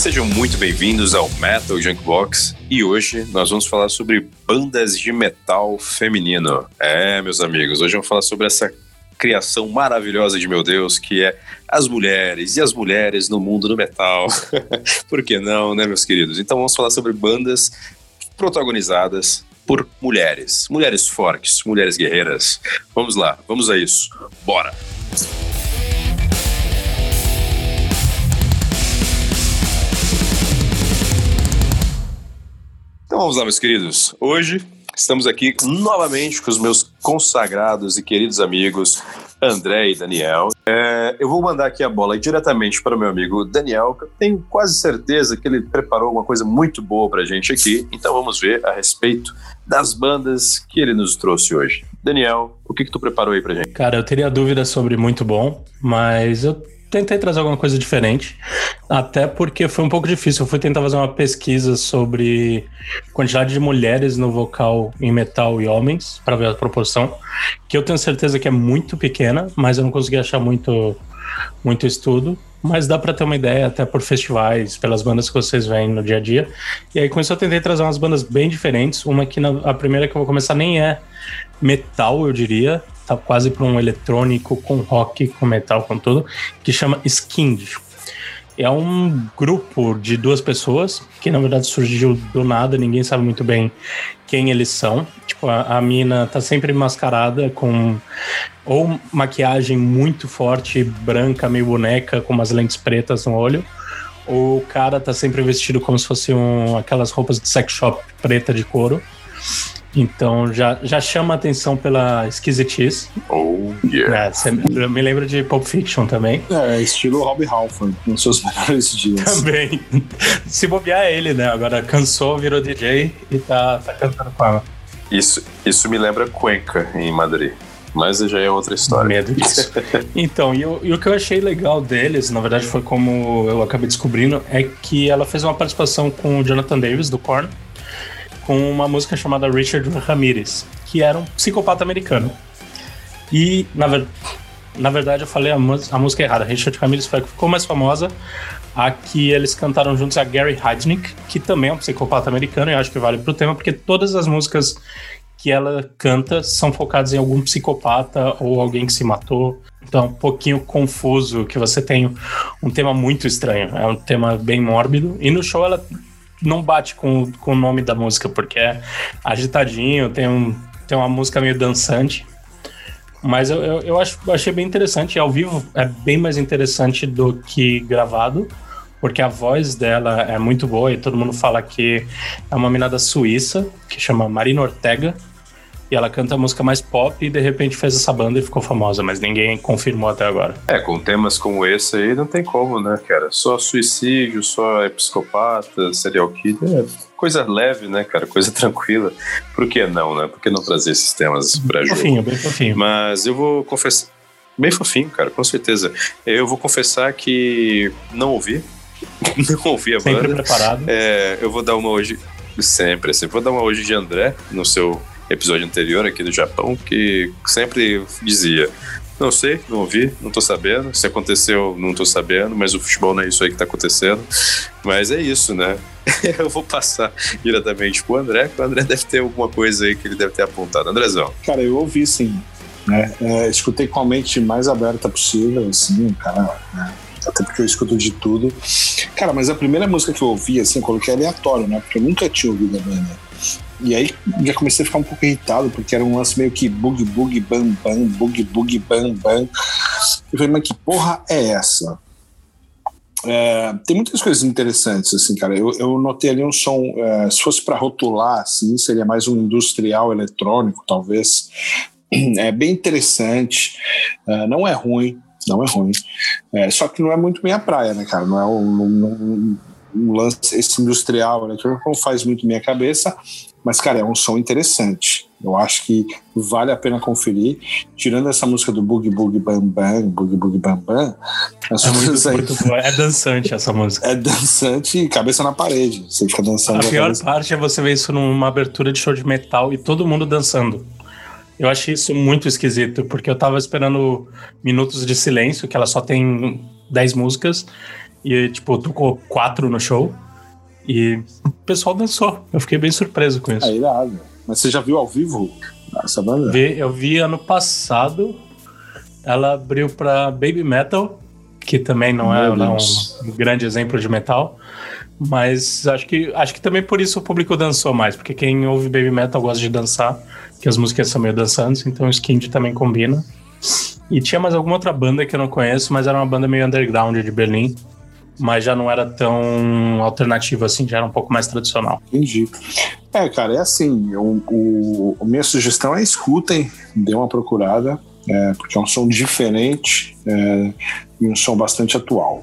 sejam muito bem-vindos ao Metal Junkbox. E hoje nós vamos falar sobre bandas de metal feminino. É, meus amigos, hoje vamos falar sobre essa criação maravilhosa de meu Deus, que é as mulheres e as mulheres no mundo do metal. Por que não, né, meus queridos? Então vamos falar sobre bandas protagonizadas por mulheres, mulheres fortes, mulheres guerreiras. Vamos lá, vamos a isso. Bora! Então vamos lá, meus queridos. Hoje estamos aqui novamente com os meus consagrados e queridos amigos André e Daniel. É, eu vou mandar aqui a bola diretamente para o meu amigo Daniel, que eu tenho quase certeza que ele preparou uma coisa muito boa para a gente aqui. Então vamos ver a respeito das bandas que ele nos trouxe hoje. Daniel, o que, que tu preparou aí para gente? Cara, eu teria dúvidas sobre muito bom, mas eu tentei trazer alguma coisa diferente, até porque foi um pouco difícil. Eu fui tentar fazer uma pesquisa sobre quantidade de mulheres no vocal em metal e homens, para ver a proporção, que eu tenho certeza que é muito pequena, mas eu não consegui achar muito, muito estudo. Mas dá para ter uma ideia até por festivais, pelas bandas que vocês veem no dia a dia. E aí com isso eu tentei trazer umas bandas bem diferentes. Uma que na, a primeira que eu vou começar nem é metal, eu diria, tá quase para um eletrônico com rock, com metal, com tudo, que chama Skind. É um grupo de duas pessoas que na verdade surgiu do nada, ninguém sabe muito bem quem eles são. Tipo, a, a mina tá sempre mascarada com ou maquiagem muito forte, branca, meio boneca, com umas lentes pretas no olho. Ou o cara tá sempre vestido como se fosse um, aquelas roupas de sex shop preta de couro. Então já, já chama a atenção pela esquisitice. Oh, yeah. É, eu me lembro de Pulp Fiction também. É, estilo Rob Halford, nos seus melhores dias. Também. Se bobear é ele, né? Agora cansou, virou DJ e tá, tá cantando com ela. Isso, isso me lembra Cuenca, em Madrid. Mas já é outra história. Medo disso. então, e, e, o que eu achei legal deles, na verdade foi como eu acabei descobrindo, é que ela fez uma participação com o Jonathan Davis, do Korn com uma música chamada Richard Ramirez, que era um psicopata americano. E, na, ver... na verdade, eu falei a, a música errada. Richard Ramirez foi a que ficou mais famosa. A que eles cantaram juntos a Gary Heidnick, que também é um psicopata americano, e acho que vale pro tema, porque todas as músicas que ela canta são focadas em algum psicopata ou alguém que se matou. Então é um pouquinho confuso que você tem um tema muito estranho. É um tema bem mórbido. E no show ela não bate com, com o nome da música, porque é agitadinho, tem, um, tem uma música meio dançante. Mas eu, eu, eu, acho, eu achei bem interessante. Ao vivo é bem mais interessante do que gravado, porque a voz dela é muito boa e todo mundo fala que é uma menina da Suíça, que chama Marina Ortega. E ela canta a música mais pop e de repente fez essa banda e ficou famosa, mas ninguém confirmou até agora. É, com temas como esse aí não tem como, né, cara? Só suicídio, só psicopata, serial killer. É coisa leve, né, cara? Coisa tranquila. Por que não, né? Por que não trazer esses temas pra jogo? Fofinho, bem fofinho. Mas eu vou confessar. Bem fofinho, cara, com certeza. Eu vou confessar que não ouvi. não ouvi a Sempre banda. preparado. É, eu vou dar uma hoje. Sempre, assim. Vou dar uma hoje de André no seu episódio anterior aqui do Japão, que sempre dizia: Não sei, não ouvi, não tô sabendo. Se aconteceu, não tô sabendo, mas o futebol não é isso aí que tá acontecendo. Mas é isso, né? Eu vou passar diretamente pro André, que o André deve ter alguma coisa aí que ele deve ter apontado. Andrezão. Cara, eu ouvi sim. Né? É, escutei com a mente mais aberta possível, assim, cara. Né? até porque eu escuto de tudo. Cara, mas a primeira música que eu ouvi, assim, eu coloquei aleatório, né? Porque eu nunca tinha ouvido a banda. E aí já comecei a ficar um pouco irritado, porque era um lance meio que bug, bug, bam, bam, bug, bug, bam, bam. Eu falei, mas que porra é essa? É, tem muitas coisas interessantes, assim, cara. Eu, eu notei ali um som, é, se fosse para rotular, assim, seria mais um industrial eletrônico, talvez. É bem interessante, é, não é ruim, não é ruim. É, só que não é muito minha praia, né, cara? Não é um, um, um lance, esse industrial eletrônico não faz muito minha cabeça, mas, cara, é um som interessante. Eu acho que vale a pena conferir. Tirando essa música do Boogie Boogie Bam Bam, Boogie Boogie Bam Bam, as é, muito, aí... muito é dançante essa música. É dançante e cabeça na parede. Você fica dançando. A pior cabeça... parte é você ver isso numa abertura de show de metal e todo mundo dançando. Eu achei isso muito esquisito, porque eu tava esperando minutos de silêncio, que ela só tem 10 músicas, E, tipo, tocou quatro no show. E o pessoal dançou. Eu fiquei bem surpreso com isso. É irado. Mas você já viu ao vivo essa banda? Vi, eu vi ano passado. Ela abriu pra Baby Metal, que também não é, não é um grande exemplo de metal. Mas acho que, acho que também por isso o público dançou mais, porque quem ouve Baby Metal gosta de dançar, que as músicas são meio dançantes, então o Skind também combina. E tinha mais alguma outra banda que eu não conheço, mas era uma banda meio underground de Berlim. Mas já não era tão alternativa assim, já era um pouco mais tradicional. Entendi. É, cara, é assim. O, o, a minha sugestão é escutem, dê uma procurada, é, porque é um som diferente é, e um som bastante atual.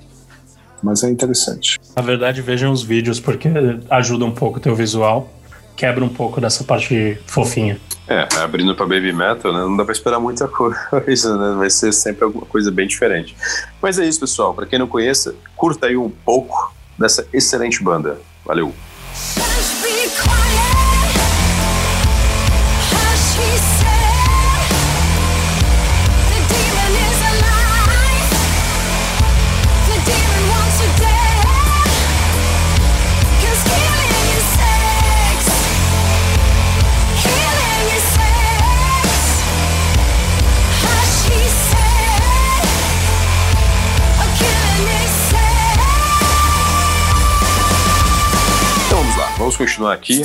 Mas é interessante. Na verdade, vejam os vídeos, porque ajuda um pouco o teu visual, quebra um pouco dessa parte fofinha. É, abrindo pra Baby Metal, né? Não dá pra esperar muita coisa, né? Vai ser sempre alguma coisa bem diferente. Mas é isso, pessoal. Pra quem não conheça, curta aí um pouco dessa excelente banda. Valeu! Vamos continuar aqui.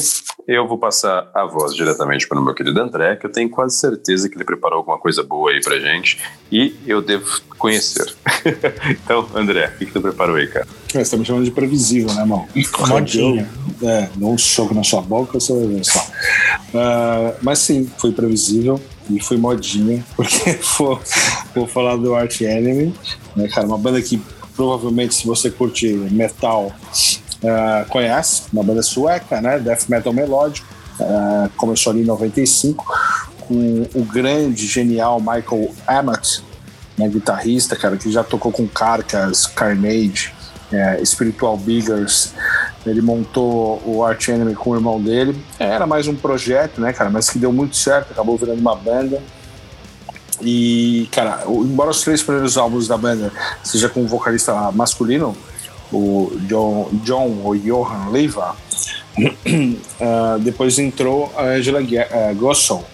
Eu vou passar a voz diretamente para o meu querido André, que eu tenho quase certeza que ele preparou alguma coisa boa aí pra gente e eu devo conhecer. então, André, o que, que tu preparou aí, cara? Você tá me chamando de previsível, né, irmão? Modinha. É, dá um soco na sua boca, você vai ver só. Uh, mas sim, foi previsível e foi modinha, porque vou, vou falar do Art Enemy, né, cara? Uma banda que provavelmente, se você curte metal uh, conhece, uma banda sueca, né? Death metal melódico. Uh, começou ali em 95 com o grande, genial Michael Amott, né, guitarrista, cara, que já tocou com Carcass, Carnage, é, Spiritual Biggers. Ele montou o Arch Enemy com o irmão dele. Era mais um projeto, né, cara, mas que deu muito certo, acabou virando uma banda. E, cara, embora os três primeiros álbuns da banda seja com um vocalista masculino, o John, John ou Johan Leiva, uh, depois entrou a Angela uh, Gosson,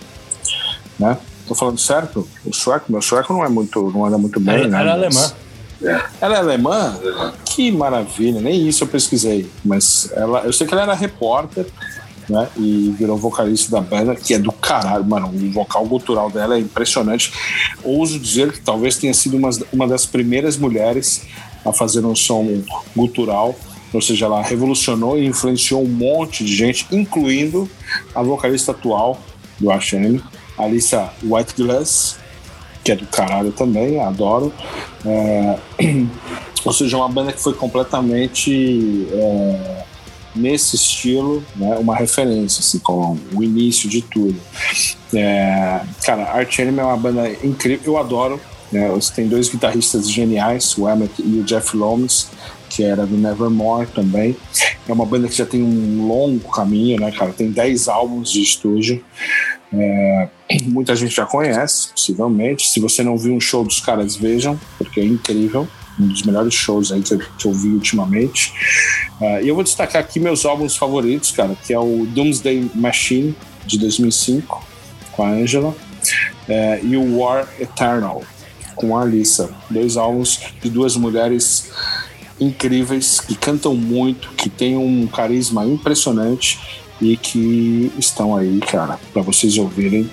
né? Tô falando certo? O sueco, meu sueco não é muito, não anda muito bem, ela, né? Ela é alemã. Ela é alemã? Que maravilha, nem isso eu pesquisei. Mas ela, eu sei que ela era repórter, né? E virou vocalista da banda, que é do caralho, mano. O vocal cultural dela é impressionante. Ouso dizer que talvez tenha sido uma, uma das primeiras mulheres a fazer um som gutural, ou seja, ela revolucionou e influenciou um monte de gente, incluindo a vocalista atual do Arshane, Alissa Whiteglass, que é do caralho também, adoro. É... Ou seja, uma banda que foi completamente é... nesse estilo, né, uma referência, assim, com o início de tudo. É... Cara, Arch Enemy é uma banda incrível, eu adoro né? Tem dois guitarristas geniais, o Emmett e o Jeff Lomas, que era do Nevermore também. É uma banda que já tem um longo caminho, né, cara? Tem 10 álbuns de estúdio. É, muita gente já conhece, possivelmente. Se você não viu um show dos caras, vejam, porque é incrível. Um dos melhores shows aí que eu, que eu vi ultimamente. Uh, e eu vou destacar aqui meus álbuns favoritos, cara, que é o Doomsday Machine, de 2005, com a Angela, uh, e o War Eternal, com a Alissa. Dois álbuns de duas mulheres incríveis, que cantam muito, que têm um carisma impressionante e que estão aí, cara, para vocês ouvirem.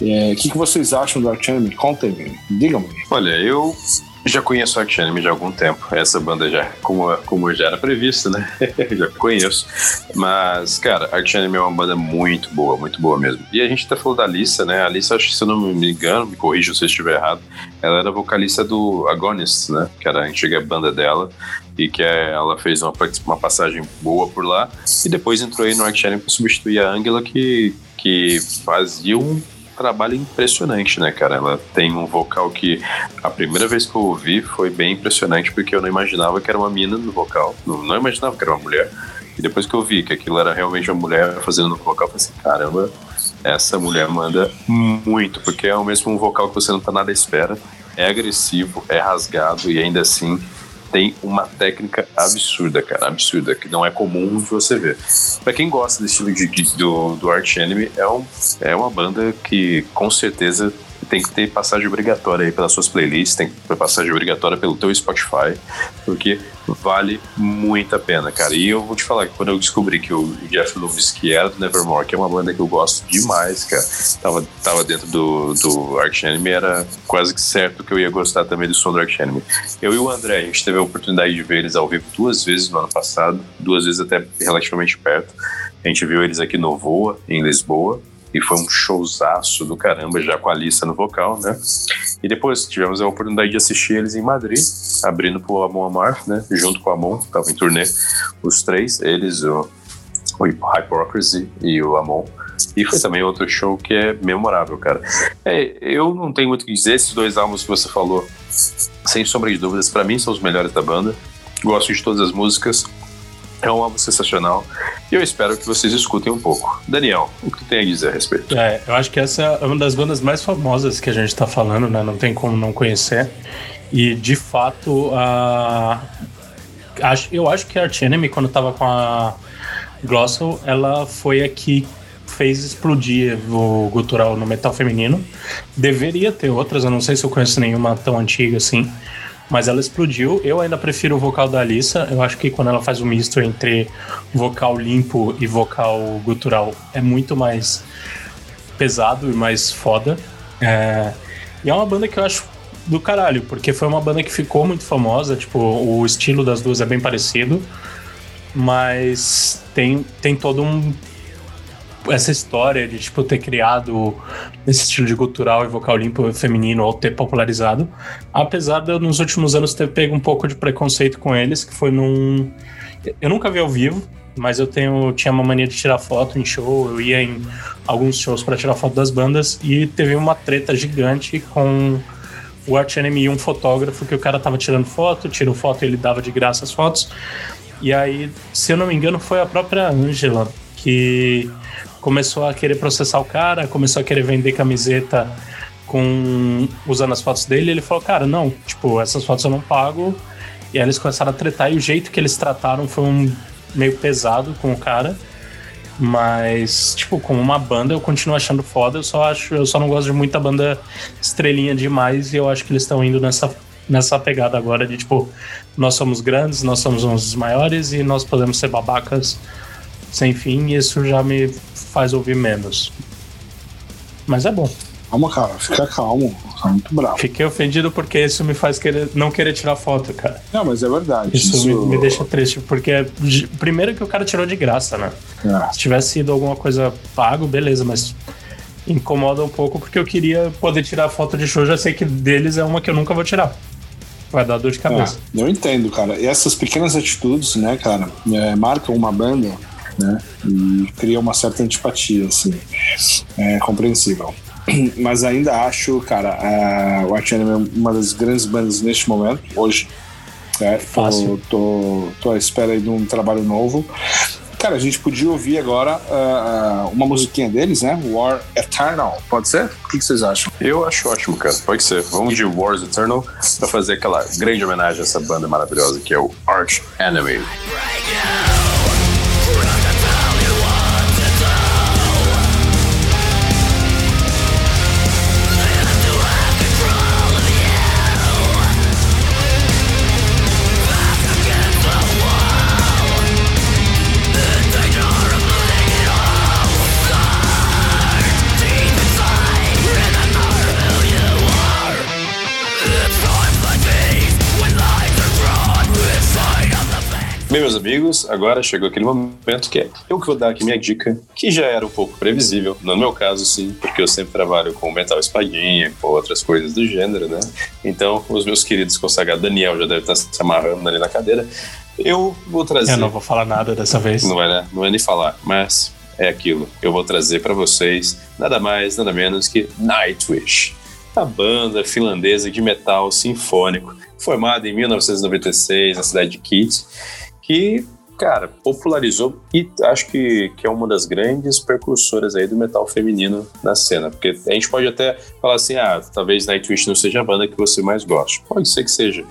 É, o é, que, que vocês acham do Enemy? Contem-me, digam-me. Olha, eu já conheço Arch Enemy de algum tempo. Essa banda já, como, como já era previsto, né? já conheço. Mas, cara, Enemy é uma banda muito boa, muito boa mesmo. E a gente até falou da Alissa, né? A Alissa, acho que se eu não me engano, me corrija se eu estiver errado, ela era vocalista do Agonist, né? Que era a antiga banda dela. E que é, ela fez uma, uma passagem boa por lá. E depois entrou aí no Enemy para substituir a Angela, que, que fazia um trabalho impressionante, né, cara? Ela tem um vocal que a primeira vez que eu ouvi foi bem impressionante, porque eu não imaginava que era uma mina no vocal, não, não imaginava que era uma mulher. E depois que eu vi que aquilo era realmente uma mulher fazendo no vocal, eu falei assim: caramba, essa mulher manda muito, porque é o mesmo um vocal que você não tá nada à espera. É agressivo, é rasgado e ainda assim tem uma técnica absurda, cara, absurda, que não é comum de você ver. Pra quem gosta desse estilo de, de, do, do Arch Enemy, é, um, é uma banda que com certeza tem que ter passagem obrigatória aí pelas suas playlists, tem que ter passagem obrigatória pelo teu Spotify, porque vale muito a pena, cara. E eu vou te falar que quando eu descobri que o Jeff Loomis, que era do Nevermore, que é uma banda que eu gosto demais, cara, tava, tava dentro do, do Arch Enemy, era quase que certo que eu ia gostar também do som do Arch Enemy. Eu e o André, a gente teve a oportunidade de ver eles ao vivo duas vezes no ano passado, duas vezes até relativamente perto. A gente viu eles aqui no Voa, em Lisboa, e foi um showzaço do caramba, já com a lista no vocal, né? E depois tivemos a oportunidade de assistir eles em Madrid, abrindo pro Amon Amar, né? Junto com o Amon, tava em turnê, os três, eles, o, o Hypocrisy e o Amon. E foi também outro show que é memorável, cara. É, eu não tenho muito o que dizer, esses dois álbuns que você falou, sem sombra de dúvidas, para mim são os melhores da banda. Gosto de todas as músicas. É um álbum sensacional e eu espero que vocês escutem um pouco. Daniel, o que tem a dizer a respeito? É, eu acho que essa é uma das bandas mais famosas que a gente tá falando, né? Não tem como não conhecer. E de fato, a. Eu acho que a Arch Enemy, quando tava com a Glossal, ela foi a que fez explodir o gutural no metal feminino. Deveria ter outras, eu não sei se eu conheço nenhuma tão antiga assim mas ela explodiu. Eu ainda prefiro o vocal da Alissa. Eu acho que quando ela faz o misto entre vocal limpo e vocal gutural é muito mais pesado e mais foda. É... E é uma banda que eu acho do caralho, porque foi uma banda que ficou muito famosa. Tipo, o estilo das duas é bem parecido, mas tem, tem todo um essa história de tipo ter criado esse estilo de cultural e vocal limpo feminino ou ter popularizado, apesar de eu nos últimos anos ter pego um pouco de preconceito com eles, que foi num eu nunca vi ao vivo, mas eu tenho tinha uma mania de tirar foto em show, eu ia em alguns shows para tirar foto das bandas e teve uma treta gigante com o Art Enemy um fotógrafo que o cara tava tirando foto, tirou foto e ele dava de graça as fotos. E aí, se eu não me engano, foi a própria Angela que começou a querer processar o cara, começou a querer vender camiseta com usando as fotos dele, ele falou, cara, não, tipo, essas fotos eu não pago. E aí eles começaram a tretar e o jeito que eles trataram foi um meio pesado com o cara. Mas, tipo, como uma banda eu continuo achando foda, eu só acho, eu só não gosto de muita banda estrelinha demais e eu acho que eles estão indo nessa nessa pegada agora de tipo, nós somos grandes, nós somos uns maiores e nós podemos ser babacas sem fim, e isso já me faz ouvir menos. Mas é bom. Calma, cara, fica calmo. Tá muito bravo. Fiquei ofendido porque isso me faz querer, não querer tirar foto, cara. Não, mas é verdade. Isso, isso... Me, me, deixa triste, porque primeiro que o cara tirou de graça, né? É. Se tivesse sido alguma coisa pago, beleza, mas incomoda um pouco porque eu queria poder tirar foto de show, já sei que deles é uma que eu nunca vou tirar. Vai dar dor de cabeça. É, eu entendo, cara. E essas pequenas atitudes, né, cara, é, marcam uma banda né? E cria uma certa antipatia, assim. É compreensível. Mas ainda acho, cara, a White Enemy é uma das grandes bandas neste momento, hoje. É, Fácil. Tô, tô, tô à espera de um trabalho novo. Cara, a gente podia ouvir agora uh, uma musiquinha deles, né? War Eternal. Pode ser? O que, que, vocês acham? Eu acho ótimo, cara. Pode ser. Vamos de Wars Eternal pra fazer aquela grande homenagem a essa banda maravilhosa que é o Arch Enemy. Bem, meus amigos, agora chegou aquele momento que é eu que vou dar aqui minha dica, que já era um pouco previsível, no meu caso, sim, porque eu sempre trabalho com metal espadinha, com outras coisas do gênero, né? Então, os meus queridos consagrados, Daniel já deve estar se amarrando ali na cadeira. Eu vou trazer. Eu não vou falar nada dessa vez. Não vai, né? Não vai nem falar, mas é aquilo. Eu vou trazer para vocês nada mais, nada menos que Nightwish, a banda finlandesa de metal sinfônico, formada em 1996 na cidade de Kitts que cara, popularizou e acho que, que é uma das grandes percursoras aí do metal feminino na cena. Porque a gente pode até falar assim, ah, talvez Nightwish não seja a banda que você mais gosta. Pode ser que seja.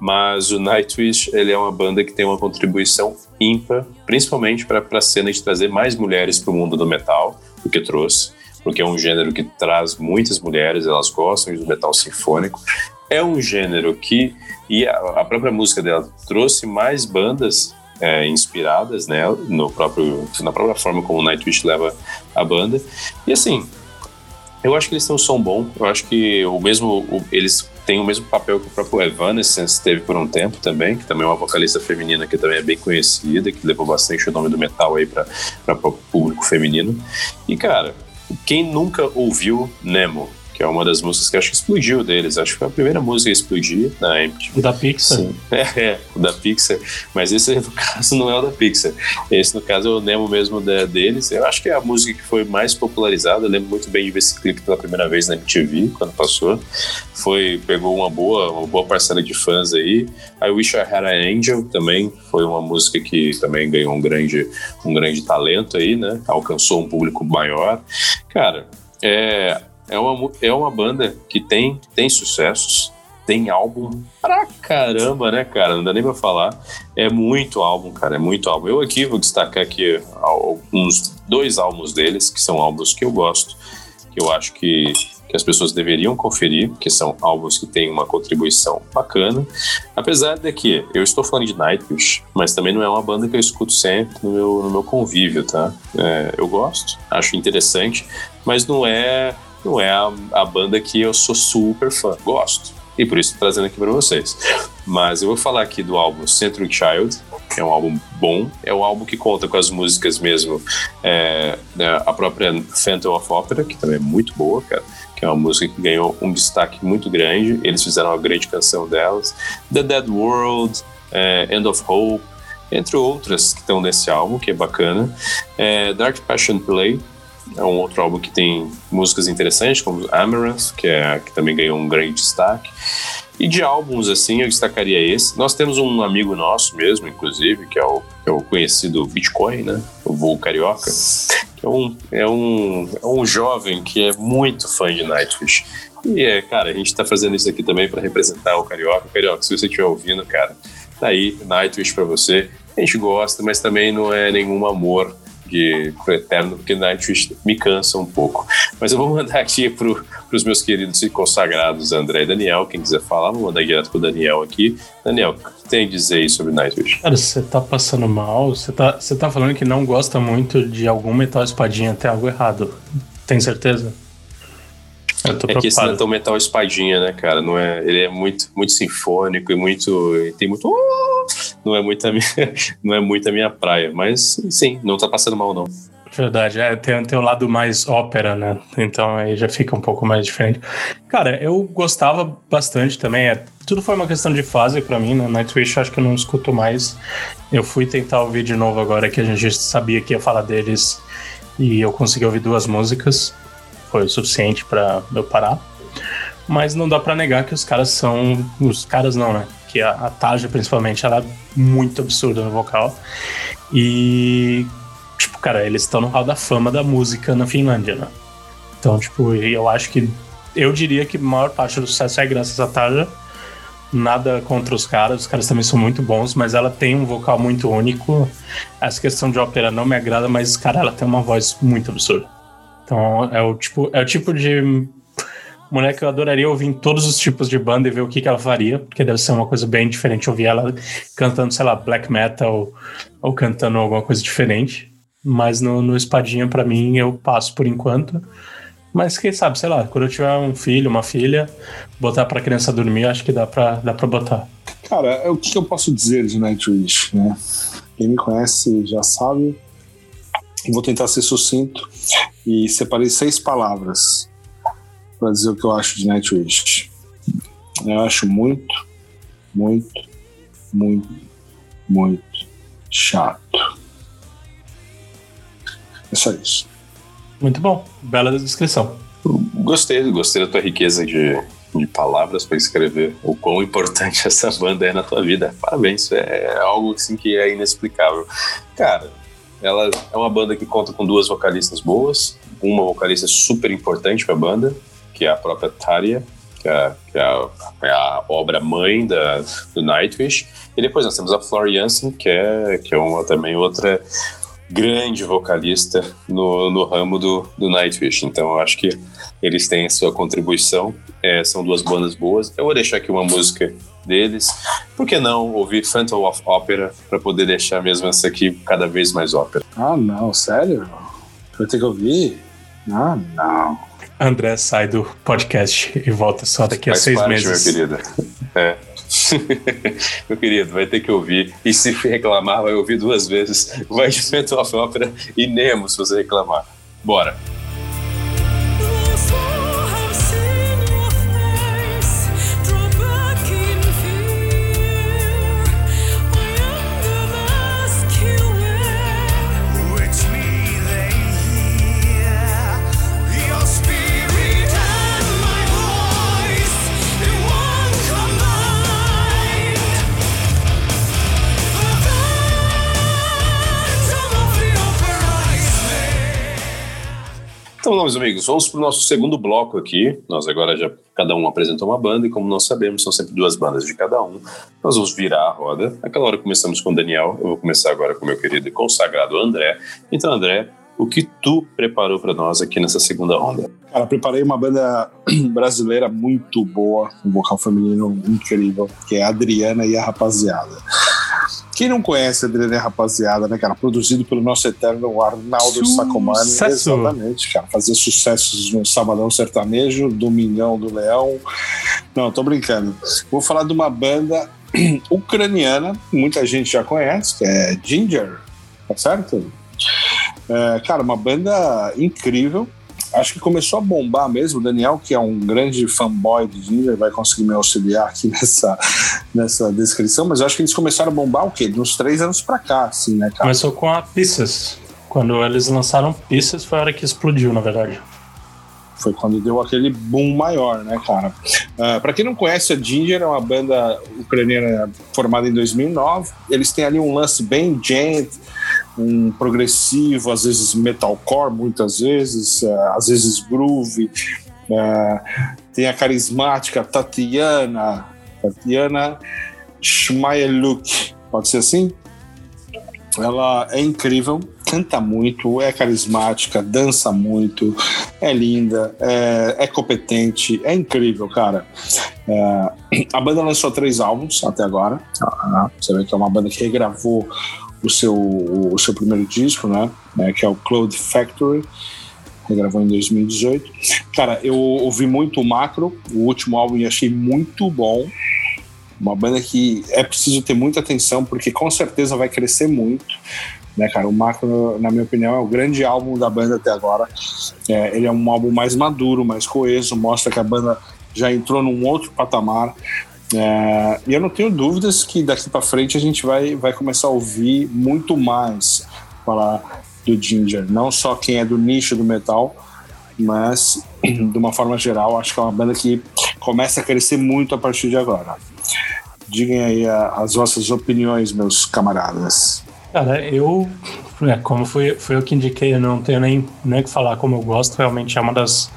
Mas o Nightwish, ele é uma banda que tem uma contribuição ímpar, principalmente para a cena de trazer mais mulheres para o mundo do metal do que trouxe. Porque é um gênero que traz muitas mulheres, elas gostam do metal sinfônico. É um gênero que, e a, a própria música dela trouxe mais bandas é, inspiradas nela, no próprio, na própria forma como o Nightwish leva a banda. E assim, eu acho que eles têm um som bom, eu acho que o mesmo, o, eles têm o mesmo papel que o próprio Evanescence teve por um tempo também, que também é uma vocalista feminina que também é bem conhecida, que levou bastante o nome do metal aí para o público feminino. E cara, quem nunca ouviu Nemo? Que é uma das músicas que acho que explodiu deles. Acho que foi a primeira música a explodir na MTV. O da Pixar? Sim. É, é, o da Pixar. Mas esse, no caso, não é o da Pixar. Esse, no caso, é o Nemo mesmo da, deles. Eu acho que é a música que foi mais popularizada. Eu lembro muito bem de ver esse clipe pela primeira vez na MTV, quando passou. Foi, pegou uma boa, uma boa parcela de fãs aí. I Wish I Had an Angel também foi uma música que também ganhou um grande, um grande talento aí, né? Alcançou um público maior. Cara, é, é uma, é uma banda que tem, tem sucessos, tem álbum pra caramba, né, cara? Não dá nem pra falar. É muito álbum, cara, é muito álbum. Eu aqui vou destacar aqui alguns dois álbuns deles, que são álbuns que eu gosto, que eu acho que, que as pessoas deveriam conferir, que são álbuns que têm uma contribuição bacana. Apesar de que eu estou falando de Nightwish, mas também não é uma banda que eu escuto sempre no meu, no meu convívio, tá? É, eu gosto, acho interessante, mas não é não é a, a banda que eu sou super fã. Gosto. E por isso tô trazendo aqui para vocês. Mas eu vou falar aqui do álbum Century Child, que é um álbum bom. É um álbum que conta com as músicas mesmo. É, né, a própria Phantom of Opera, que também é muito boa, cara. Que é uma música que ganhou um destaque muito grande. Eles fizeram uma grande canção delas. The Dead World, é, End of Hope, entre outras que estão nesse álbum, que é bacana. É, Dark Passion Play, é um outro álbum que tem músicas interessantes, como Amaranth, que, é, que também ganhou um grande destaque. E de álbuns, assim, eu destacaria esse. Nós temos um amigo nosso mesmo, inclusive, que é o, é o conhecido Bitcoin, né? O Voo Carioca. É um, é, um, é um jovem que é muito fã de Nightwish. E, é, cara, a gente tá fazendo isso aqui também para representar o Carioca. Carioca, se você estiver ouvindo, cara, tá aí, Nightwish para você. A gente gosta, mas também não é nenhum amor de pro eterno, porque Nightwish me cansa um pouco. Mas eu vou mandar aqui pro, pros meus queridos e consagrados André e Daniel, quem quiser falar, vou mandar direto pro Daniel aqui. Daniel, o que tem a dizer aí sobre Nightwish? Cara, você tá passando mal, você tá, você tá falando que não gosta muito de algum metal espadinha, tem algo errado. Tem certeza? É que esse é tão metal espadinha, né, cara? Não é, ele é muito, muito sinfônico e muito. tem muito. Uh, não é muito a minha, não é muito a minha praia. Mas sim, não tá passando mal, não. Verdade, é, tem, tem o lado mais ópera, né? Então aí já fica um pouco mais diferente. Cara, eu gostava bastante também. É, tudo foi uma questão de fase para mim, né? Nightwish acho que eu não escuto mais. Eu fui tentar ouvir de novo agora que a gente sabia que ia falar deles e eu consegui ouvir duas músicas foi o suficiente para eu parar. Mas não dá para negar que os caras são. Os caras não, né? Que a, a Taja, principalmente, ela é muito absurda no vocal. E. Tipo, cara, eles estão no hall da fama da música na Finlândia, né? Então, tipo, eu acho que. Eu diria que a maior parte do sucesso é graças a Taja. Nada contra os caras, os caras também são muito bons, mas ela tem um vocal muito único. Essa questão de ópera não me agrada, mas, cara, ela tem uma voz muito absurda. Então é o tipo, é o tipo de mulher que eu adoraria ouvir em todos os tipos de banda e ver o que, que ela faria, porque deve ser uma coisa bem diferente ouvir ela cantando, sei lá, black metal ou, cantando alguma coisa diferente. Mas no, no Espadinha, para mim, eu passo por enquanto. Mas quem sabe, sei lá, quando eu tiver um filho, uma filha, botar pra criança dormir, acho que dá pra, dá pra botar. Cara, o que eu posso dizer de Nightwish, né? Quem me conhece já sabe. Vou tentar ser sucinto e separei seis palavras para dizer o que eu acho de Nightwish. Eu acho muito, muito, muito, muito chato. É só isso. Muito bom. Bela descrição. Gostei, gostei da tua riqueza de, de palavras para escrever o quão importante essa banda é na tua vida. Parabéns, é algo assim que é inexplicável. Cara, ela é uma banda que conta com duas vocalistas boas, uma vocalista super importante para a banda, que é a própria Tária, que é, que é a, é a obra-mãe do Nightwish. E depois nós temos a Flor Jansen, que é, que é uma, também outra grande vocalista no, no ramo do, do Nightwish. Então eu acho que eles têm a sua contribuição. É, são duas bandas boas. Eu vou deixar aqui uma música deles. Por que não ouvir Phantom of Opera para poder deixar mesmo essa aqui cada vez mais ópera? Ah, não, sério? Vou ter que ouvir? Ah, não. André sai do podcast e volta só daqui Faz a seis parte, meses. Meu querido. É. Meu querido, vai ter que ouvir. E se reclamar, vai ouvir duas vezes. Vai de Opera e Nemo se você reclamar. Bora. Então, meus amigos, vamos para o nosso segundo bloco aqui. Nós agora já cada um apresentou uma banda e como nós sabemos, são sempre duas bandas de cada um. Nós vamos virar a roda. Aquela hora começamos com o Daniel, eu vou começar agora com o meu querido e consagrado André. Então, André, o que tu preparou para nós aqui nessa segunda onda? Cara, preparei uma banda brasileira muito boa, um vocal feminino incrível, que é a Adriana e a Rapaziada. Quem não conhece Adriana Rapaziada, né, cara? Produzido pelo nosso eterno Arnaldo Sacomani. Exatamente, cara. Fazia sucessos no Sabadão Sertanejo, Domingão do Leão. Não, tô brincando. Vou falar de uma banda ucraniana, muita gente já conhece, que é Ginger, tá certo? É, cara, uma banda incrível acho que começou a bombar mesmo. O Daniel, que é um grande fanboy de Ginger, vai conseguir me auxiliar aqui nessa, nessa descrição, mas eu acho que eles começaram a bombar o quê? De uns três anos pra cá, assim, né, cara? Começou com a Pieces. Quando eles lançaram Pieces foi a hora que explodiu, na verdade. Foi quando deu aquele boom maior, né, cara? Uh, ah, para quem não conhece, a Ginger é uma banda ucraniana formada em 2009. Eles têm ali um lance bem gent, um progressivo, às vezes metalcore, muitas vezes, uh, às vezes groove. Uh, tem a carismática Tatiana, Tatiana Schmaeluk, pode ser assim? Ela é incrível, canta muito, é carismática, dança muito, é linda, é, é competente, é incrível, cara. É, a banda lançou três álbuns até agora. Você vê que é uma banda que regravou o seu, o seu primeiro disco, né? né que é o Cloud Factory. Regravou em 2018. Cara, eu ouvi muito o Macro, o último álbum, e achei muito bom. Uma banda que é preciso ter muita atenção, porque com certeza vai crescer muito. Né, cara? O Macro, na minha opinião, é o grande álbum da banda até agora. É, ele é um álbum mais maduro, mais coeso, mostra que a banda já entrou num outro patamar. É, e eu não tenho dúvidas que daqui para frente a gente vai, vai começar a ouvir muito mais falar do Ginger. Não só quem é do nicho do metal, mas de uma forma geral, acho que é uma banda que começa a crescer muito a partir de agora. Digam aí a, as vossas opiniões, meus camaradas. Cara, eu, é, como foi, foi eu que indiquei, eu não tenho nem, nem que falar como eu gosto, realmente é uma das,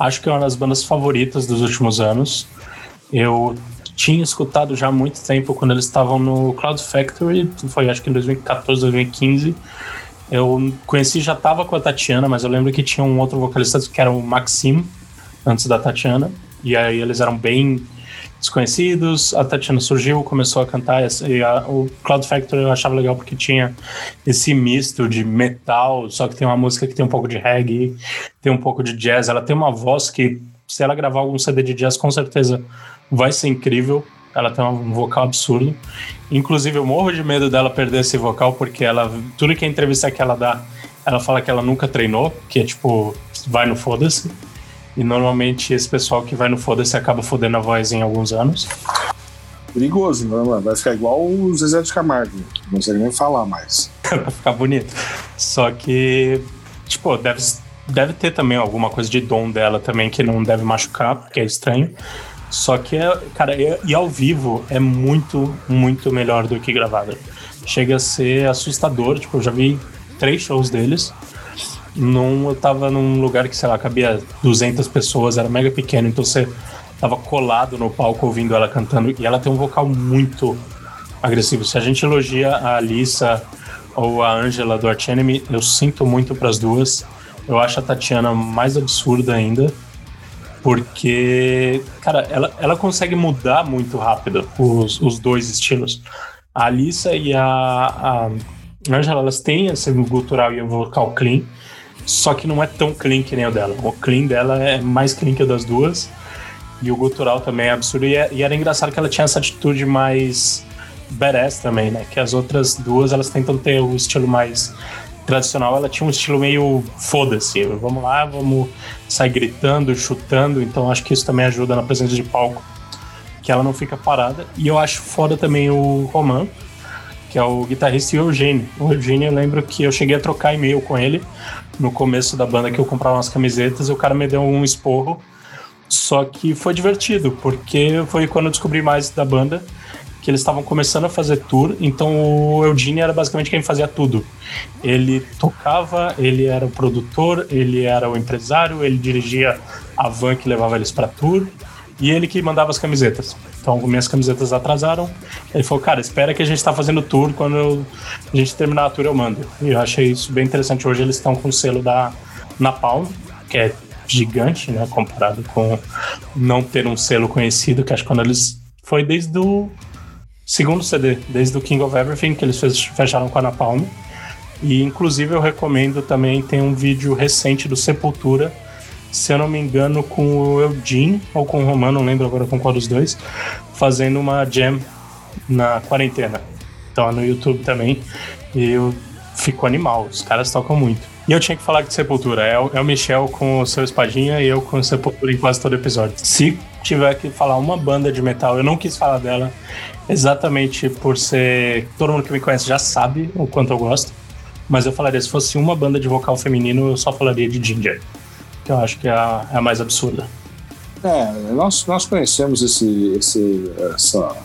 acho que é uma das bandas favoritas dos últimos anos. Eu tinha escutado já há muito tempo quando eles estavam no Cloud Factory, foi acho que em 2014, 2015. Eu conheci, já tava com a Tatiana, mas eu lembro que tinha um outro vocalista que era o Maxim, antes da Tatiana, e aí eles eram bem desconhecidos. A Tatiana surgiu, começou a cantar, e a, o Cloud Factory eu achava legal porque tinha esse misto de metal, só que tem uma música que tem um pouco de reggae, tem um pouco de jazz. Ela tem uma voz que, se ela gravar algum CD de jazz, com certeza vai ser incrível. Ela tem um vocal absurdo. Inclusive, eu morro de medo dela perder esse vocal, porque ela, tudo que a entrevista que ela dá, ela fala que ela nunca treinou, que é tipo, vai no foda-se. E normalmente esse pessoal que vai no foda-se acaba fodendo a voz em alguns anos. Perigoso, né, Vai ficar igual o Zezé de Camargo. Não consegue nem falar mais. vai ficar bonito. Só que, tipo, deve, deve ter também alguma coisa de dom dela também que não deve machucar, porque é estranho. Só que, é, cara, e ao vivo é muito, muito melhor do que gravado. Chega a ser assustador. Tipo, eu já vi três shows deles. Num, eu tava num lugar que, sei lá, cabia 200 pessoas, era mega pequeno, então você tava colado no palco ouvindo ela cantando. E ela tem um vocal muito agressivo. Se a gente elogia a Alissa ou a Angela do Arch Enemy, eu sinto muito para as duas. Eu acho a Tatiana mais absurda ainda, porque, cara, ela, ela consegue mudar muito rápido os, os dois estilos. A Alissa e a, a Angela, elas têm esse gutural e o vocal clean, só que não é tão clean que nem o dela. O clean dela é mais clean que o das duas, e o gutural também é absurdo. E, é, e era engraçado que ela tinha essa atitude mais badass também, né? Que as outras duas, elas tentam ter o estilo mais tradicional. Ela tinha um estilo meio foda-se, vamos lá, vamos sair gritando, chutando. Então acho que isso também ajuda na presença de palco, que ela não fica parada. E eu acho foda também o Roman, que é o guitarrista e o Eugênio. O Eugênio, eu lembro que eu cheguei a trocar e-mail com ele no começo da banda que eu comprava umas camisetas e o cara me deu um esporro. Só que foi divertido, porque foi quando eu descobri mais da banda que eles estavam começando a fazer tour, então o Eugene era basicamente quem fazia tudo. Ele tocava, ele era o produtor, ele era o empresário, ele dirigia a van que levava eles para tour e ele que mandava as camisetas. Então, minhas camisetas atrasaram. Ele falou, cara, espera que a gente está fazendo tour, quando eu, a gente terminar a tour eu mando. E eu achei isso bem interessante. Hoje eles estão com o selo da Napalm, que é gigante, né, comparado com não ter um selo conhecido, que acho que quando eles foi desde o segundo CD, desde o King of Everything, que eles fecharam com a Napalm. E inclusive eu recomendo também, tem um vídeo recente do Sepultura, se eu não me engano, com o Eugene ou com o Roman, não lembro agora com qual dos dois, fazendo uma jam na quarentena. Então é no YouTube também. E eu fico animal, os caras tocam muito. E eu tinha que falar de Sepultura. É o, é o Michel com o seu espadinha e eu com o Sepultura em quase todo episódio. Se tiver que falar uma banda de metal, eu não quis falar dela exatamente por ser. Todo mundo que me conhece já sabe o quanto eu gosto. Mas eu falaria, se fosse uma banda de vocal feminino, eu só falaria de Ginger. Que eu acho que é a, é a mais absurda. É, nós, nós conhecemos esse, esse, essa,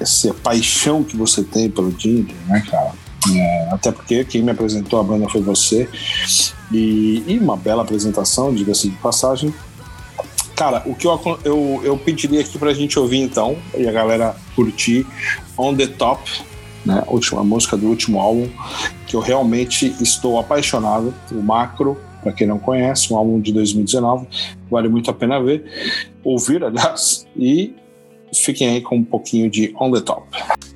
essa paixão que você tem pelo Ginger, né, cara? É, até porque quem me apresentou a banda foi você. E, e uma bela apresentação, diga-se de passagem. Cara, o que eu, eu, eu pediria aqui pra gente ouvir então, e a galera curtir, On the Top, né? A última música do último álbum, que eu realmente estou apaixonado. O Macro, para quem não conhece, um álbum de 2019, vale muito a pena ver, ouvir, aliás, e fiquem aí com um pouquinho de On the Top.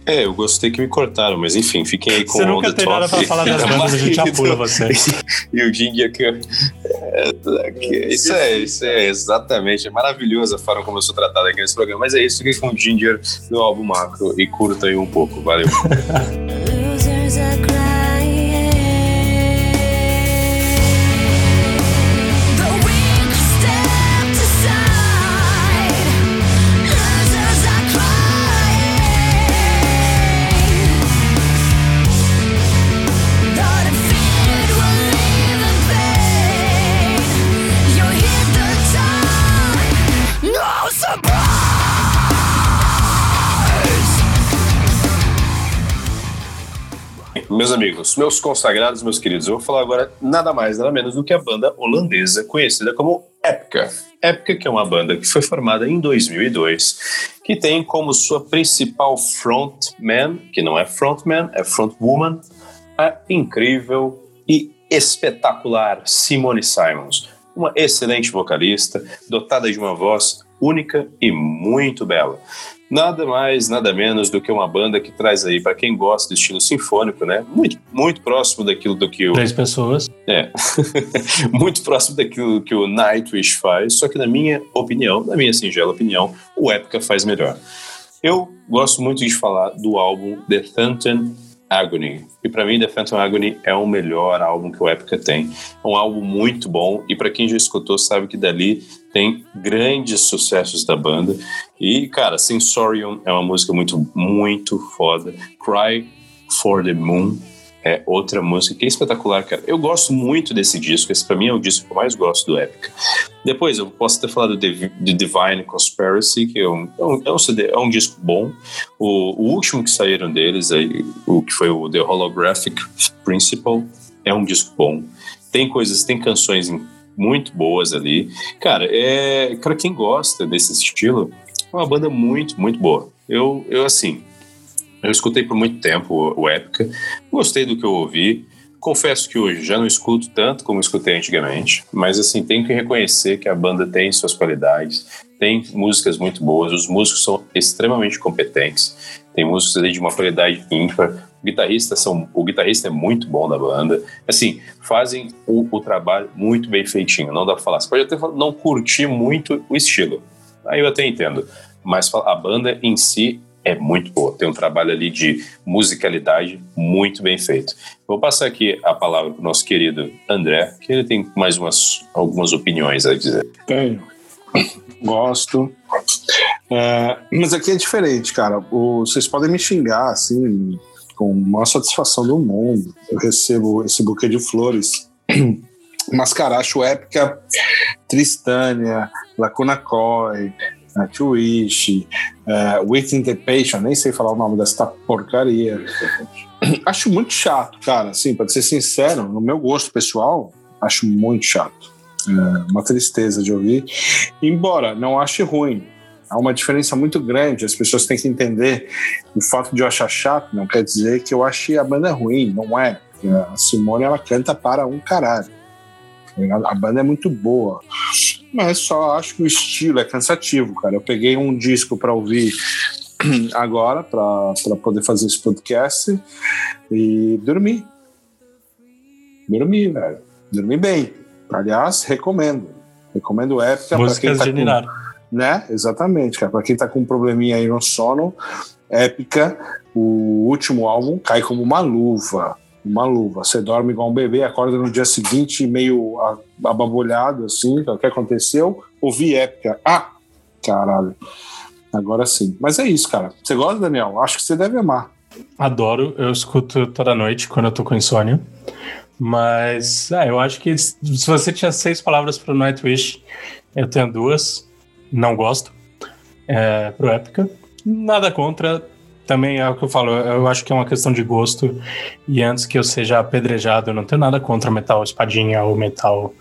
É, eu gostei que me cortaram, mas enfim, fiquem aí com Você nunca tem nada pra falar das bandas, a gente apura você. e o Jingia que, é, isso é, isso é exatamente, é maravilhoso a forma como eu sou tratado aqui nesse programa, mas é isso, fiquem com o Ginger do álbum Macro e curta aí um pouco, valeu. amigos, meus consagrados, meus queridos, eu vou falar agora nada mais, nada menos do que a banda holandesa conhecida como Epica. Epica, que é uma banda que foi formada em 2002, que tem como sua principal frontman, que não é frontman, é frontwoman, a incrível e espetacular Simone Simons. Uma excelente vocalista, dotada de uma voz única e muito bela nada mais, nada menos do que uma banda que traz aí, para quem gosta do estilo sinfônico, né? Muito, muito próximo daquilo do que o. Três pessoas. É. muito próximo daquilo que o Nightwish faz, só que na minha opinião, na minha singela opinião, o Epica faz melhor. Eu gosto muito de falar do álbum The Phantom Agony. E para mim, The Phantom Agony é o melhor álbum que o Epica tem. É um álbum muito bom e para quem já escutou sabe que dali tem grandes sucessos da banda. E, cara, Sensorium é uma música muito, muito foda. Cry for the Moon é outra música que é espetacular, cara. Eu gosto muito desse disco. Esse para mim é o disco que eu mais gosto do Epica. Depois eu posso ter falado de, Divine Conspiracy, que é um, é um, é CD, é um disco bom. O, o, último que saíram deles, aí, o que foi o The Holographic Principle, é um disco bom. Tem coisas, tem canções muito boas ali. Cara, é para quem gosta desse estilo, é uma banda muito, muito boa. Eu, eu assim, eu escutei por muito tempo o, o Épica, gostei do que eu ouvi. Confesso que hoje já não escuto tanto como escutei antigamente, mas assim, tenho que reconhecer que a banda tem suas qualidades, tem músicas muito boas, os músicos são extremamente competentes, tem músicos de uma qualidade ímpar, guitarristas são, o guitarrista é muito bom da banda, assim, fazem o, o trabalho muito bem feitinho, não dá pra falar, você pode até não curtir muito o estilo, aí eu até entendo, mas a banda em si é muito boa. Tem um trabalho ali de musicalidade muito bem feito. Vou passar aqui a palavra para o nosso querido André, que ele tem mais umas, algumas opiniões a dizer. Tenho. Gosto. É, mas aqui é diferente, cara. O, vocês podem me xingar, assim, com maior satisfação do mundo. Eu recebo esse buquê de flores. Mas, cara, acho épica Tristânia, Lacuna Coy, Uh, Waiting the Patient, nem sei falar o nome dessa porcaria. acho muito chato, cara, assim, para ser sincero, no meu gosto pessoal, acho muito chato. É uma tristeza de ouvir. Embora não ache ruim, há uma diferença muito grande. As pessoas têm que entender o fato de eu achar chato não quer dizer que eu achei a banda ruim, não é. A Simone ela canta para um caralho. A banda é muito boa. Mas só acho que o estilo é cansativo, cara. Eu peguei um disco para ouvir agora, para poder fazer esse podcast, e dormi. Dormi, velho. Dormi bem. Aliás, recomendo. Recomendo Épica para quem tá com, né? Exatamente, cara. Para quem tá com um probleminha aí no sono, Épica, o último álbum cai como uma luva uma luva. Você dorme igual um bebê, acorda no dia seguinte meio ababulhado, assim, o que aconteceu? Ouvi épica. Ah, caralho. Agora sim. Mas é isso, cara. Você gosta, Daniel? Acho que você deve amar. Adoro, eu escuto toda noite quando eu tô com insônia. Mas, é, eu acho que se você tinha seis palavras pro Nightwish, eu tenho duas. Não gosto. É, pro Épica. Nada contra, também é o que eu falo, eu acho que é uma questão de gosto. E antes que eu seja apedrejado, eu não tenho nada contra metal espadinha ou metal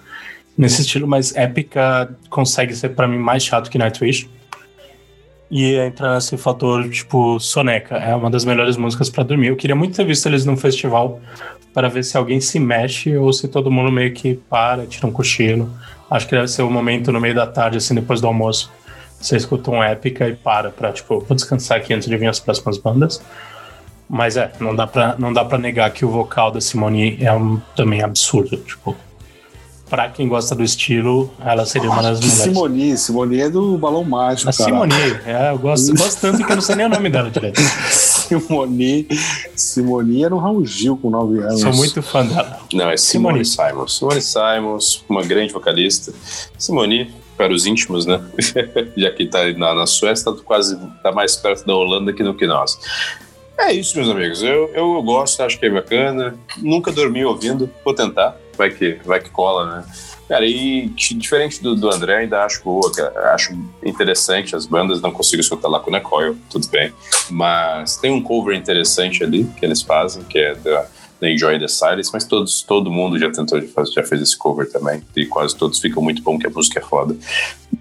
nesse estilo, mas épica consegue ser para mim mais chato que Nightwish. E entra nesse fator, tipo, soneca. É uma das melhores músicas para dormir. Eu queria muito ter visto eles num festival para ver se alguém se mexe ou se todo mundo meio que para, tira um cochilo. Acho que deve ser o um momento no meio da tarde, assim, depois do almoço você escuta um épica e para pra, tipo, vou descansar aqui antes de vir as próximas bandas. Mas é, não dá pra, não dá pra negar que o vocal da Simone é um, também absurdo. Tipo, pra quem gosta do estilo, ela seria uma das melhores. Simone, Simone é do Balão Mágico. A cara. Simone, é, eu gosto, gosto tanto que eu não sei nem o nome dela direito. Simone, Simone era um Raul Gil com 9 anos. Sou muito fã dela. Não, é Simone, Simone Simons. Simone Simons, uma grande vocalista. Simone, para os íntimos, né? Já que está na, na Suécia, está quase tá mais perto da Holanda que do que nós. É isso, meus amigos. Eu, eu gosto, acho que é bacana. Nunca dormi ouvindo, vou tentar. Vai que, vai que cola, né? Cara, e diferente do, do André, ainda acho boa, acho interessante as bandas, não consigo escutar lá com o Necoil, tudo bem. Mas tem um cover interessante ali que eles fazem, que é da da Enjoy the Silence, mas todos, todo mundo já tentou, já fez esse cover também, e quase todos ficam muito bom, que a música é foda.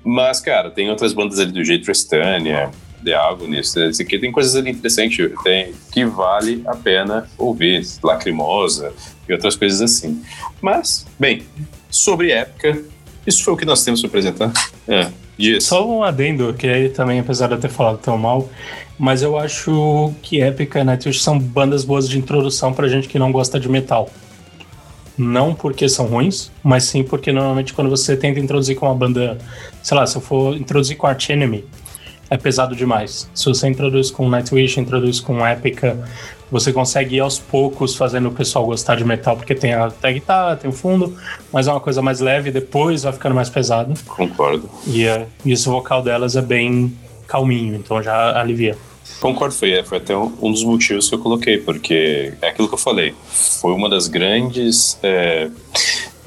Mas, cara, tem outras bandas ali do jeito Tristania, The Agonist, esse aqui tem coisas ali interessantes tem, que vale a pena ouvir, Lacrimosa e outras coisas assim. Mas, bem, sobre época, isso foi o que nós temos para apresentar. É, yes. Só um adendo, que aí também, apesar de eu ter falado tão mal, mas eu acho que Epica e Nightwish são bandas boas de introdução pra gente que não gosta de metal. Não porque são ruins, mas sim porque normalmente quando você tenta introduzir com uma banda, sei lá, se eu for introduzir com Arch Enemy, é pesado demais. Se você introduz com Nightwish, introduz com Epica, você consegue ir aos poucos fazendo o pessoal gostar de metal, porque tem a, tem a guitarra, tem o fundo, mas é uma coisa mais leve, depois vai ficando mais pesado. Concordo. E, uh, e esse vocal delas é bem calminho, então já alivia. Concordo, foi, foi até um, dos motivos que eu coloquei, porque é aquilo que eu falei, foi uma das grandes. É,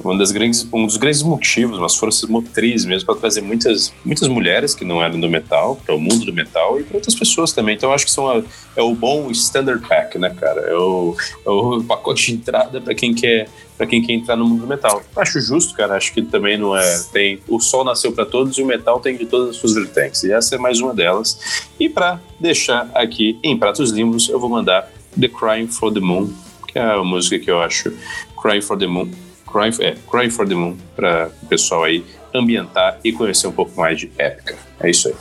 um, das grandes, um dos grandes motivos, umas forças motrizes mesmo, para trazer muitas, muitas mulheres que não eram do metal, para o mundo do metal e para outras pessoas também. Então acho que são a, é o bom standard pack, né, cara? É o, é o pacote de entrada para quem quer para quem quer entrar no mundo do metal. Acho justo, cara. Acho que também não é. Tem o sol nasceu para todos e o metal tem de todas as suas vertentes. E essa é mais uma delas. E para deixar aqui em pratos limpos, eu vou mandar The Crying for the Moon, que é a música que eu acho Crying for the Moon. Crying, é, Crying for the Moon, para o pessoal aí ambientar e conhecer um pouco mais de épica. É isso aí.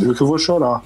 Eu que vou chorar.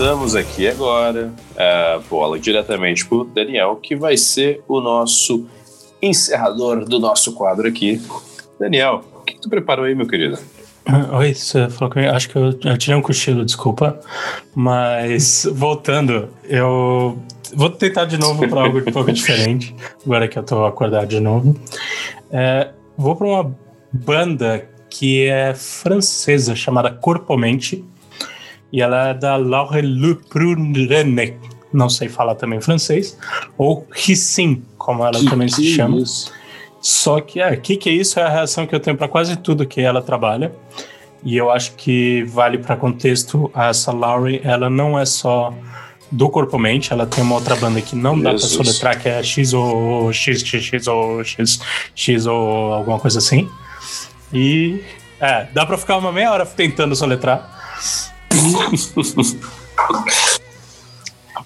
Passamos aqui agora a bola diretamente para o Daniel, que vai ser o nosso encerrador do nosso quadro aqui. Daniel, o que, tu preparou aí, meu querido? Oi, você falou que eu, acho que eu, eu tirei um cochilo, desculpa. Mas voltando, eu vou tentar de novo para algo um pouco diferente, agora que eu tô acordado de novo. É, vou para uma banda que é francesa, chamada Corpomente. E ela é da Laure Le não sei falar também francês, ou Rissim, como ela Que- também que se chama. isso? Só que, é, que que é isso? É a reação que eu tenho para quase tudo que ela trabalha. E eu acho que vale para contexto, essa Laurie, ela não é só do Corpo Mente, ela tem uma outra banda que não dá para soletrar, que é X ou X, X, X ou X, X ou alguma coisa assim. E, é, dá para ficar uma meia hora tentando soletrar.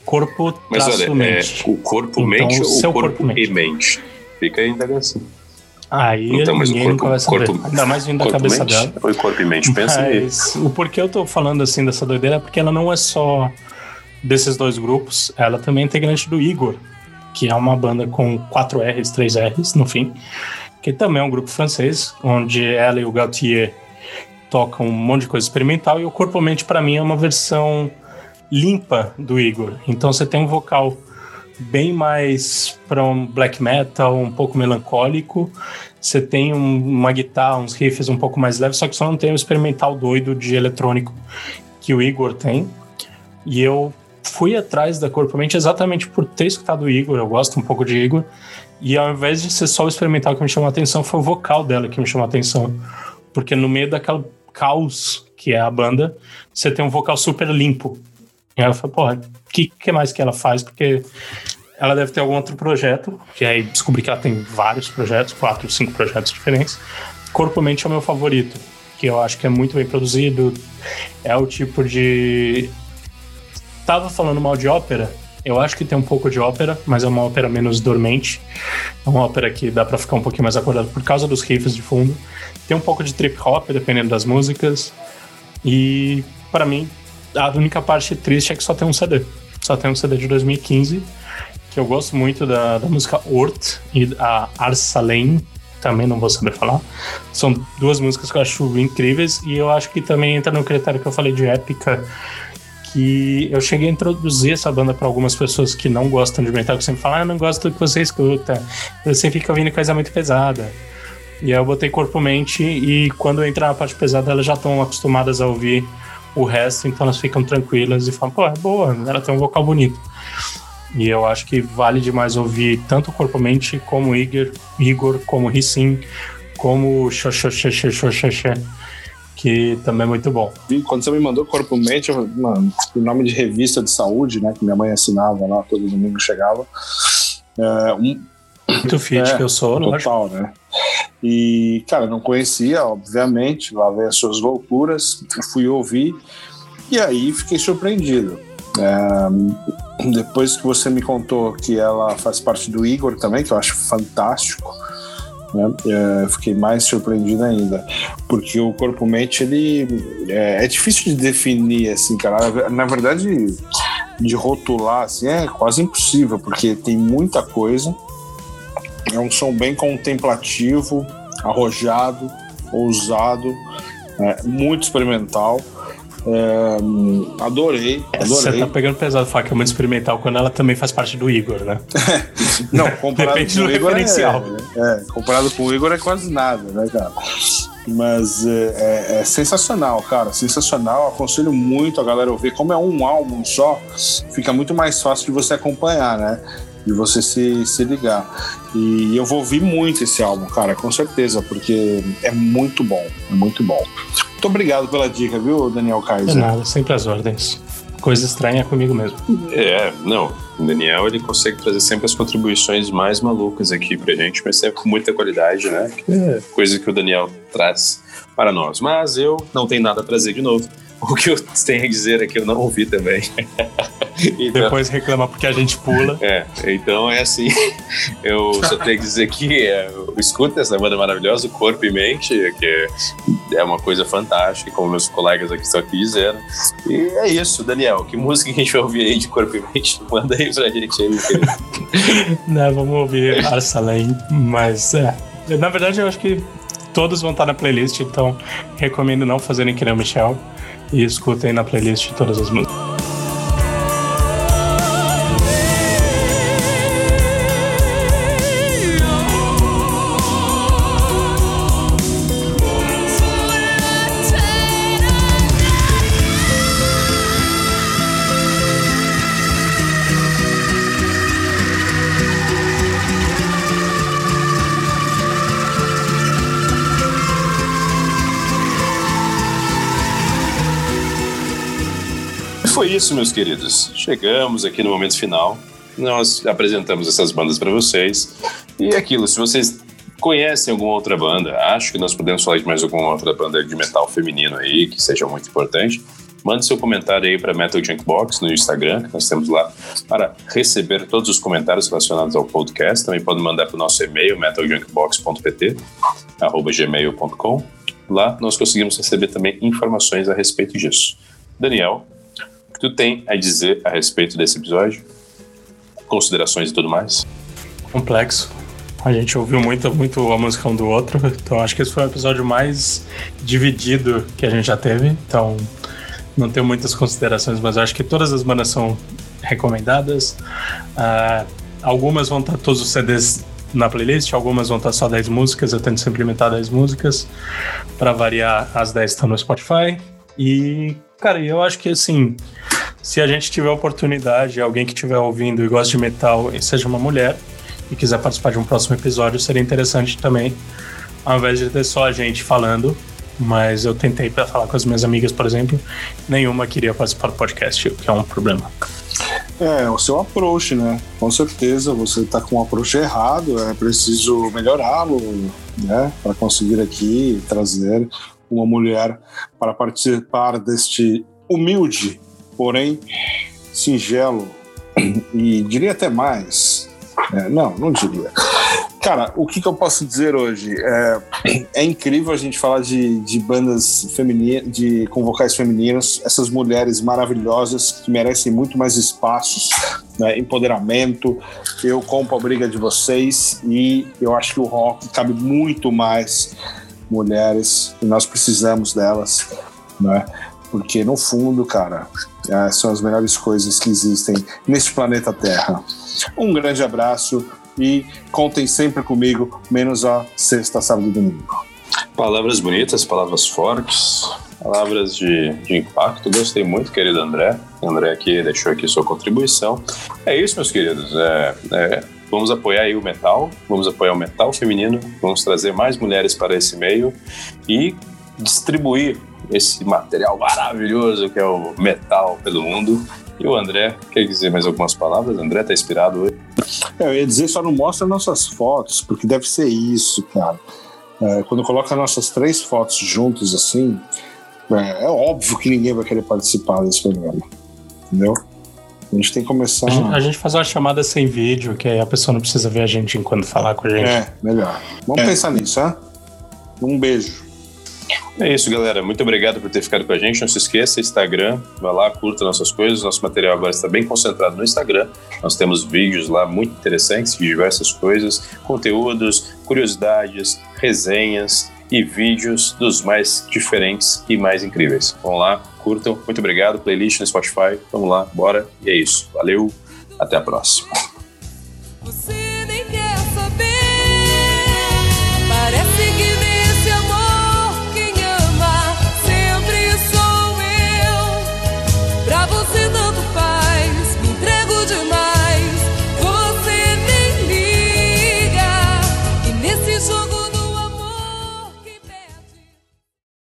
Corpo Mas olha, é, mente. o corpo Então, mente o ou o corpo, corpo mente. e mente? Fica aí a indagação. Aí Então, mas o ninguém corpo- nunca vai saber. corpo- Ainda mais vindo da cabeça mente? dela. Ou corpo e mente? Pensa. Mas o porquê eu tô falando assim dessa doideira é porque ela não é só desses dois grupos, ela também é integrante do Igor, que é uma banda com 4 R's, 3 R's no fim, que também é um grupo francês, onde ela e o Gautier tocam um monte de coisa experimental e o Corpo Mente pra mim é uma versão limpa do Igor. Então você tem um vocal bem mais para um black metal, um pouco melancólico. Você tem um- uma guitarra, uns riffs um pouco mais leves, só que só não tem o experimental doido de eletrônico que o Igor tem. E eu fui atrás da Corpo Mente exatamente por ter escutado o Igor, eu gosto um pouco de Igor. E ao invés de ser só o experimental que me chamou a atenção, foi o vocal dela que me chamou a atenção. Porque no meio daquela caos que é a banda, você tem um vocal super limpo. E eu falei, porra, o que, que mais que ela faz? Porque ela deve ter algum outro projeto, que aí descobri que ela tem vários projetos, quatro, cinco projetos diferentes. Corpo Mente é o meu favorito, que eu acho que é muito bem produzido. É o tipo de. Tava falando mal de ópera, eu acho que tem um pouco de ópera, mas é uma ópera menos dormente. É uma ópera que dá pra ficar um pouquinho mais acordado por causa dos riffs de fundo. Tem um pouco de trip hop, dependendo das músicas. E, pra mim, a única parte triste é que só tem um CD. Só tem um CD de 2015, que eu gosto muito da, da música Ort e a Arsalen, também não vou saber falar. São duas músicas que eu acho incríveis e eu acho que também entra no critério que eu falei de épica, que eu cheguei a introduzir essa banda para algumas pessoas que não gostam de metal, que sempre falam, ah, não gosto do que você escuta, você fica ouvindo coisa muito pesada. E aí eu botei corpo mente e quando entra na parte pesada elas já estão acostumadas a ouvir o resto, então elas ficam tranquilas e falam, pô, é boa, ela tem um vocal bonito. E eu acho que vale demais ouvir tanto o Corpo Mente como Igor, Igor como o Rissim, como Xoxoxoxoxoxé, que também é muito bom. Quando você me mandou Corpo Mente, eu, mano, o nome de revista de saúde, né? Que minha mãe assinava lá, todo domingo chegava. É, um, Muito fit É, que eu sou, lógico. total, né? E, cara, não conhecia, obviamente, lá veio as suas loucuras, fui ouvir e aí fiquei surpreendido. É, depois que você me contou que ela faz parte do Igor também, que eu acho fantástico, né? É, fiquei mais surpreendido ainda, porque o corpo mente ele é, é difícil de definir assim, cara. Na verdade, de rotular assim é quase impossível, porque tem muita coisa é um som bem contemplativo, arrojado, ousado, é, muito experimental. É, adorei, adorei. Você tá pegando pesado falar que é muito experimental quando ela também faz parte do Igor, né? Não, comparado Depende com o do Igor referencial. É, é, comparado com o Igor é quase nada, né, cara? Mas é, é- é sensacional, cara, sensacional. Aconselho muito a galera ouvir. Como é um álbum só, fica muito mais fácil de você acompanhar, né? De você se, se ligar. E eu vou ouvir muito esse álbum, cara, com certeza, porque é muito bom, é muito bom. Muito obrigado pela dica, viu, Daniel É Kaiser? nada, sempre as ordens. Coisa estranha é comigo mesmo. É, não. O Daniel ele consegue trazer sempre as contribuições mais malucas aqui pra gente, mas sempre com muita qualidade, né? Que é coisa que o Daniel traz para nós. Mas eu não tenho nada a trazer de novo. O que eu tenho a dizer é que eu não ouvi também. Então- Depois reclama porque a gente pula. É, então é assim. Eu só tenho que dizer que é, eu escuto essa banda maravilhosa, Corpo e Mente, que é uma coisa fantástica, como meus colegas aqui estão aqui dizendo. E é isso, Daniel. Que música que a gente vai ouvir aí de Corpo e Mente? Manda aí pra gente aí, meu querido. né, vamos ouvir Arsalém, mas é. Na verdade, eu acho que todos vão estar na playlist, então recomendo não fazerem que nem o Michel e escutem na playlist todas as músicas. Isso, meus queridos. Chegamos aqui no momento final. Nós apresentamos essas bandas para vocês. E é aquilo, se vocês conhecem alguma outra banda, acho que nós podemos falar de mais alguma outra banda de metal feminino aí, que seja muito importante, mande seu comentário aí para Metal Junkbox no Instagram, que nós temos lá para receber todos os comentários relacionados ao podcast. Também pode mandar para o nosso e-mail, metaljunkbox.pt, gmail.com. Lá nós conseguimos receber também informações a respeito disso. Daniel, que tu tem a dizer a respeito desse episódio? Considerações e tudo mais? Complexo. A gente ouviu muito, muito a música um do outro, então acho que esse foi o episódio mais dividido que a gente já teve. Então não tenho muitas considerações, mas acho que todas as bandas são recomendadas. Ah, algumas vão estar todos os CDs na playlist, algumas vão estar só 10 músicas. Eu tento sempre implementar 10 músicas. Para variar, as 10 estão no Spotify. E, cara, eu acho que assim, se a gente tiver oportunidade, alguém que estiver ouvindo e gosta de metal seja uma mulher e quiser participar de um próximo episódio, seria interessante também, ao invés de ter só a gente falando. Mas eu tentei para falar com as minhas amigas, por exemplo, nenhuma queria participar do podcast, o que é um problema. É, o seu approach, né? Com certeza você tá com um approach errado, é preciso melhorá-lo, né? Para conseguir aqui trazer uma mulher para participar deste humilde, porém singelo e diria até mais. É, não, não diria. Cara, o que, que eu posso dizer hoje? É, é incrível a gente falar de, de bandas femininas, de, com vocais femininos, essas mulheres maravilhosas que merecem muito mais espaços, né, empoderamento. Eu compro a briga de vocês e eu acho que o rock cabe muito mais mulheres e nós precisamos delas, né? Porque no fundo, cara, é, são as melhores coisas que existem neste planeta Terra. Um grande abraço e contem sempre comigo, menos a sexta, sábado e domingo. Palavras bonitas, palavras fortes, palavras de, de impacto. Gostei muito, querido André. André aqui deixou aqui sua contribuição. É isso, meus queridos. É, é, vamos apoiar aí o metal, vamos apoiar o metal feminino, vamos trazer mais mulheres para esse meio e distribuir esse material maravilhoso que é o metal pelo mundo. E o André, quer dizer mais algumas palavras? O André tá inspirado hoje? É, eu ia dizer, só não mostra nossas fotos, porque deve ser isso, cara. É, quando coloca nossas três fotos juntas assim, é, é óbvio que ninguém vai querer participar desse programa. Entendeu? A gente tem que começar. A gente, a gente faz uma chamada sem vídeo, que aí a pessoa não precisa ver a gente enquanto falar com a gente. É, melhor. Vamos É. pensar nisso, hein? Um beijo. É isso, galera. Muito obrigado por ter ficado com a gente. Não se esqueça, Instagram, vai lá, curta nossas coisas. Nosso material agora está bem concentrado no Instagram. Nós temos vídeos lá muito interessantes de diversas coisas, conteúdos, curiosidades, resenhas e vídeos dos mais diferentes e mais incríveis. Vamos lá, curtam. Muito obrigado. Playlist no Spotify. Vamos lá, bora. E é isso. Valeu. Até a próxima.